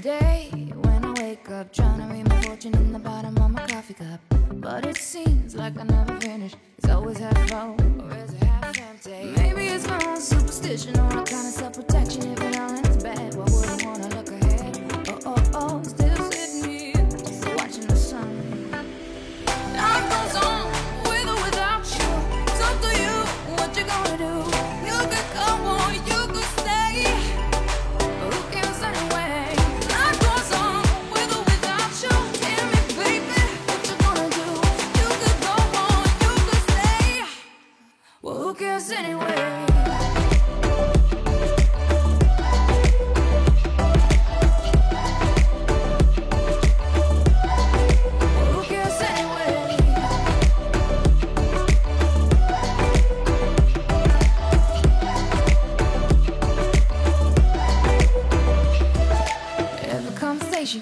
day when I wake up trying to read my fortune in the bottom of my coffee cup. But it seems like I never finish. It's always half full or is it half empty? Maybe it's my own superstition or a kind of self protection. If it all ends bad, why would I wanna look ahead? Oh, oh, oh, still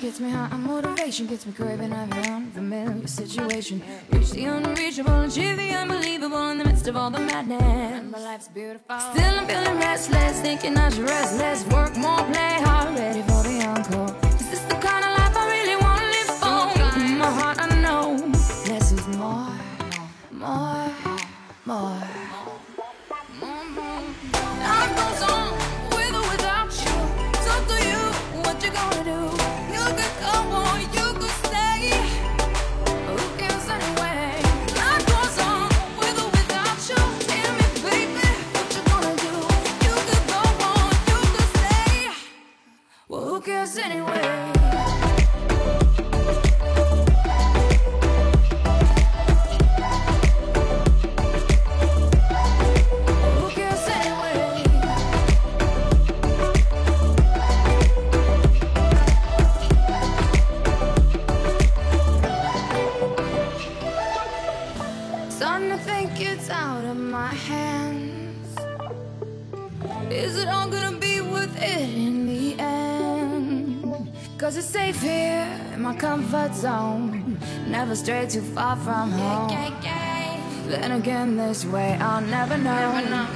gets me high, and motivation gets me craving every unfamiliar situation. Reach the unreachable, achieve the unbelievable in the midst of all the madness. Still I'm feeling restless, thinking I should rest less, far from home. Then again, this way I'll never know. Maybe I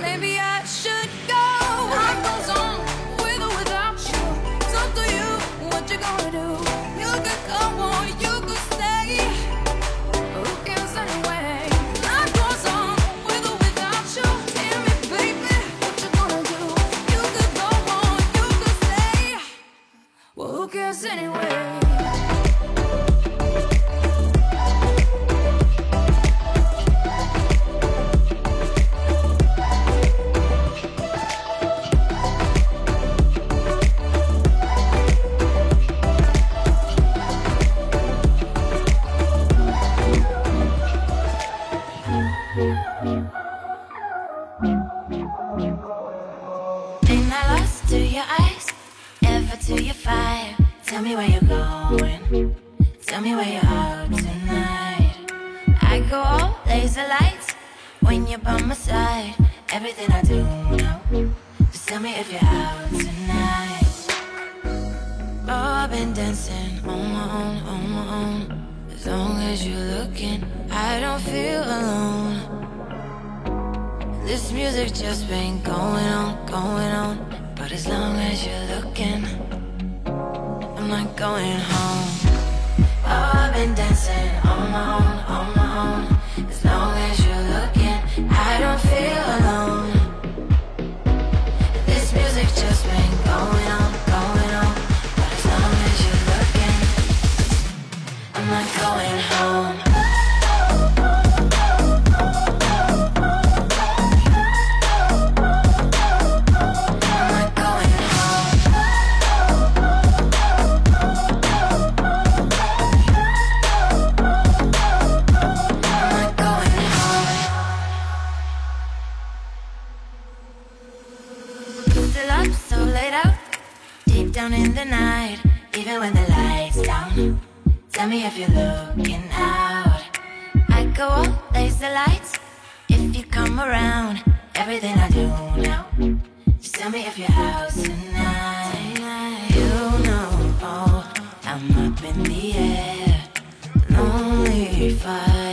your eyes? Ever to your fire? Tell me where you're going. Tell me where you're out tonight. I go all laser lights when you're by my side. Everything I do now. Just tell me if you're out tonight. Oh, I've been dancing on my own, on my own. As long as you're looking, I don't feel alone. This music just been going on, going on. But as long as you're looking, I'm not going home. Oh, I've been dancing on my own, on my own. As long as you're looking, I don't feel alone. This music just been going on, going on. But as long as you're looking, I'm not going home.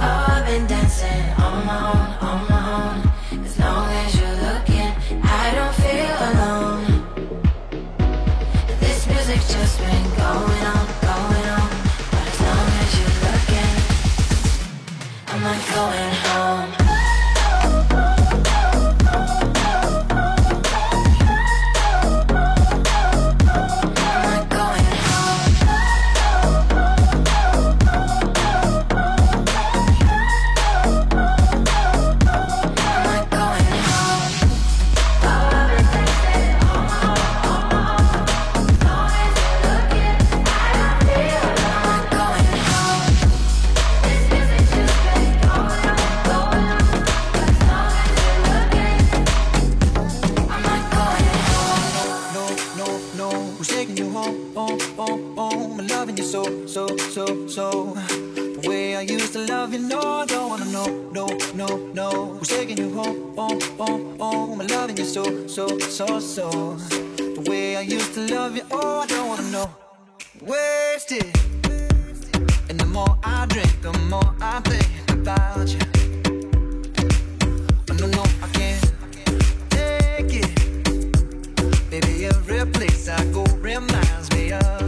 I've been dancing on my own, on my own. As long as you're looking, I don't feel alone. This music just been going on, going on. As long as you're looking, I'm not going home. So. The way I used to love you, oh, I don't wanna know. Wasted. And the more I drink, the more I think about you. Oh, no, no, I can't take it. Baby, every place I go reminds me of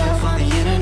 yourself on the internet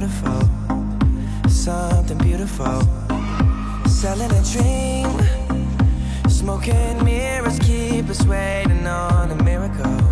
beautiful, something beautiful. Selling a dream, smoking mirrors keep us waiting on a miracle.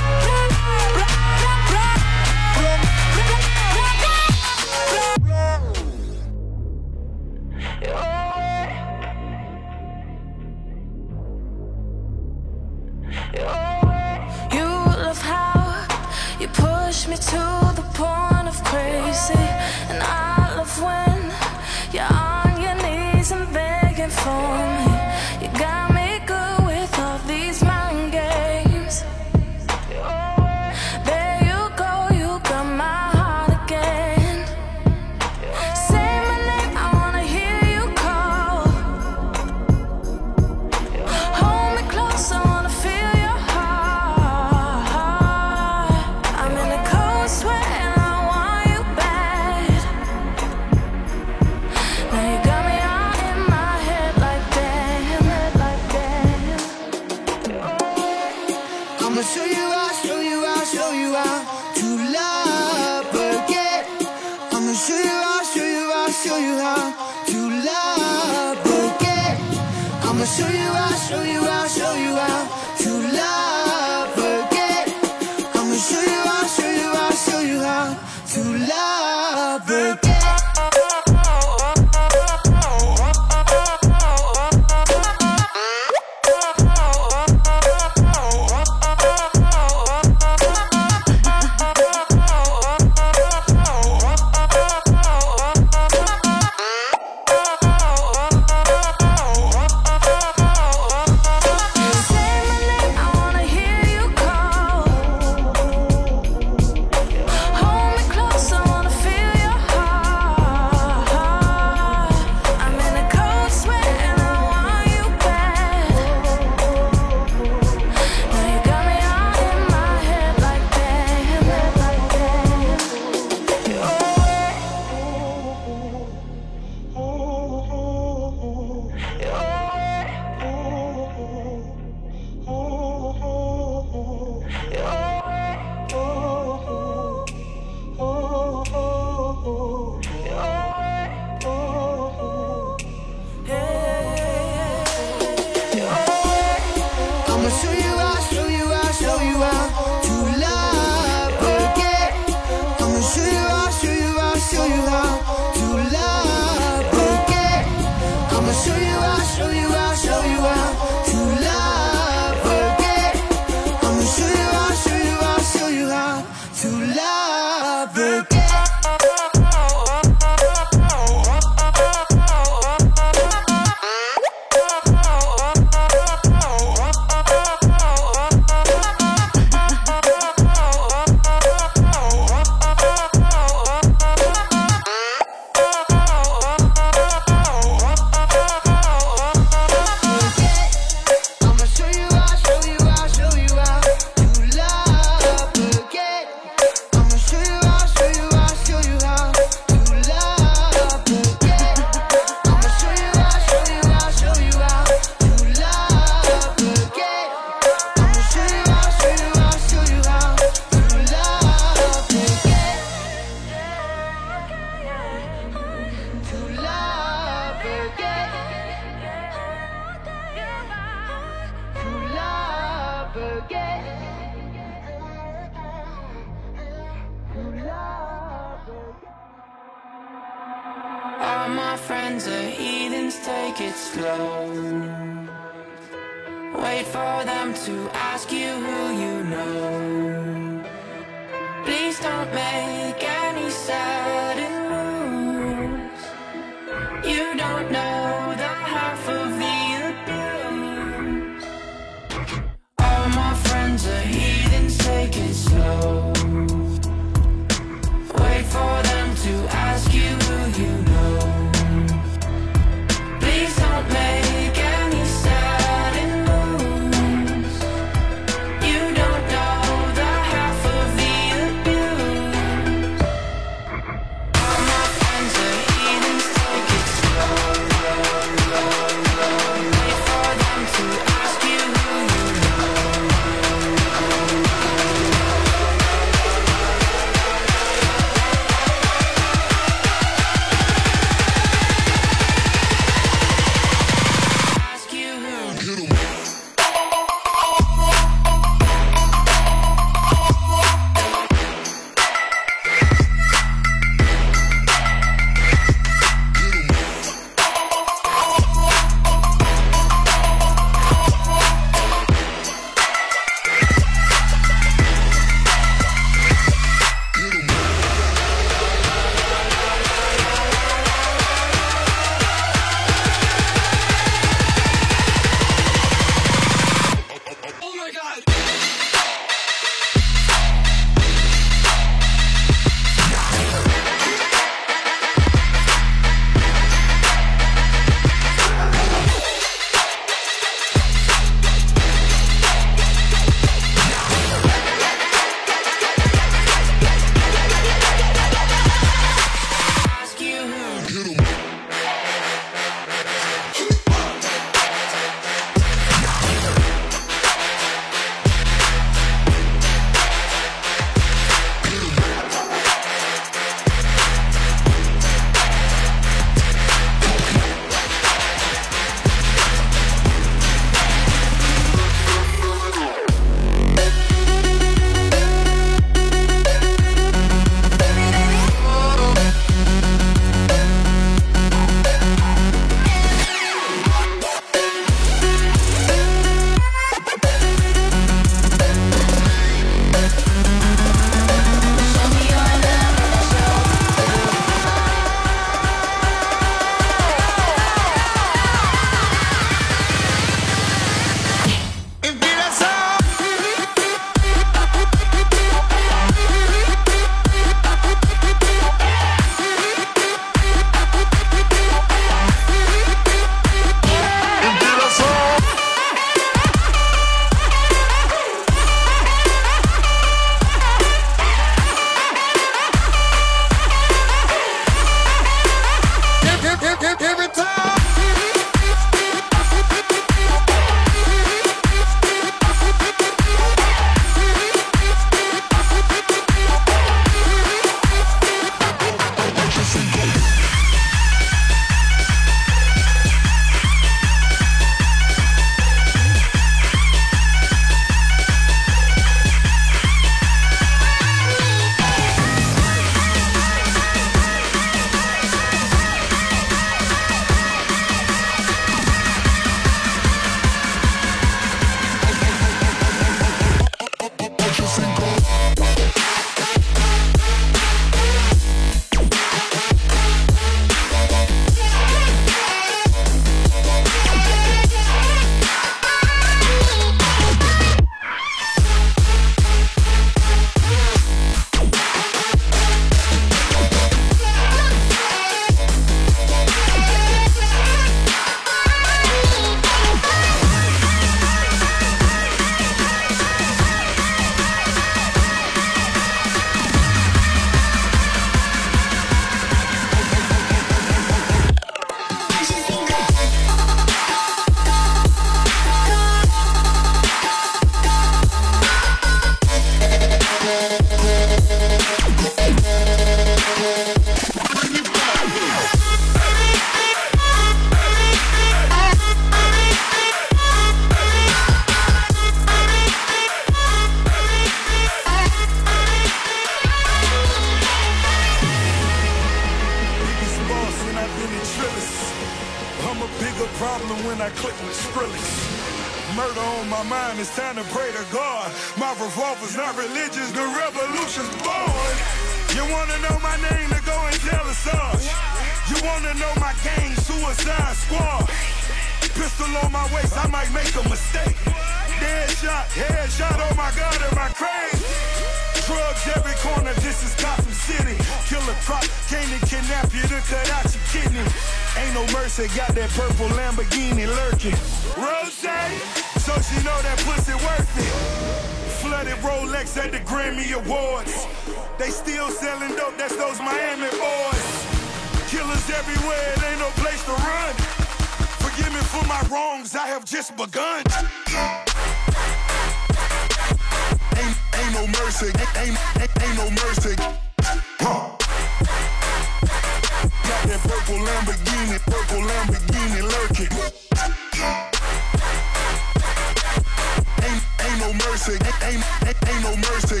Mercy, ain't, ain't, ain't no mercy.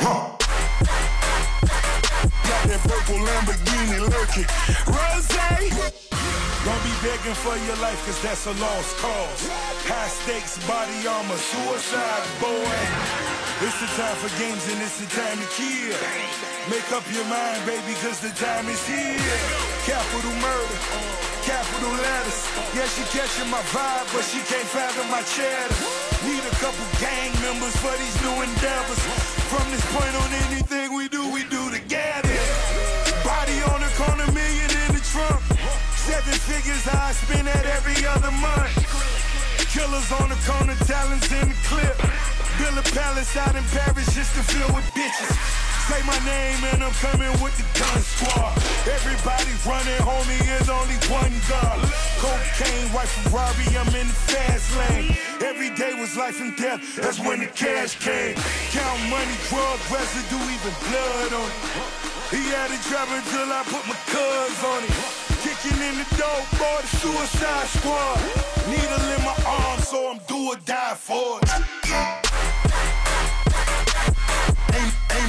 Huh. Got that purple Lamborghini lurking. Rose! Don't be begging for your life, cause that's a lost cause. High stakes, body armor, suicide, boy. It's the time for games and it's the time to kill. Make up your mind, baby, cause the time is here. Capital murder, capital letters. Yeah, she catching my vibe, but she can't fathom my cheddar. Need a couple gang members for these new endeavors. From this point on, anything we do, we do together. Body on the corner, million in the trunk. Seven figures I spend that every other month. Killers on the corner, talents in the clip. Build a palace out in Paris just to fill with bitches. Say my name and I'm coming with the gun squad. Everybody running, homie, is only one gun. Cocaine, white Ferrari, I'm in the fast lane. Every day was life and death, that's when the cash came. Count money, drug residue, even blood on it. He had it driving till I put my cuz on it. Kicking in the door, boy, the suicide squad. Needle in my arm, so I'm do or die for it.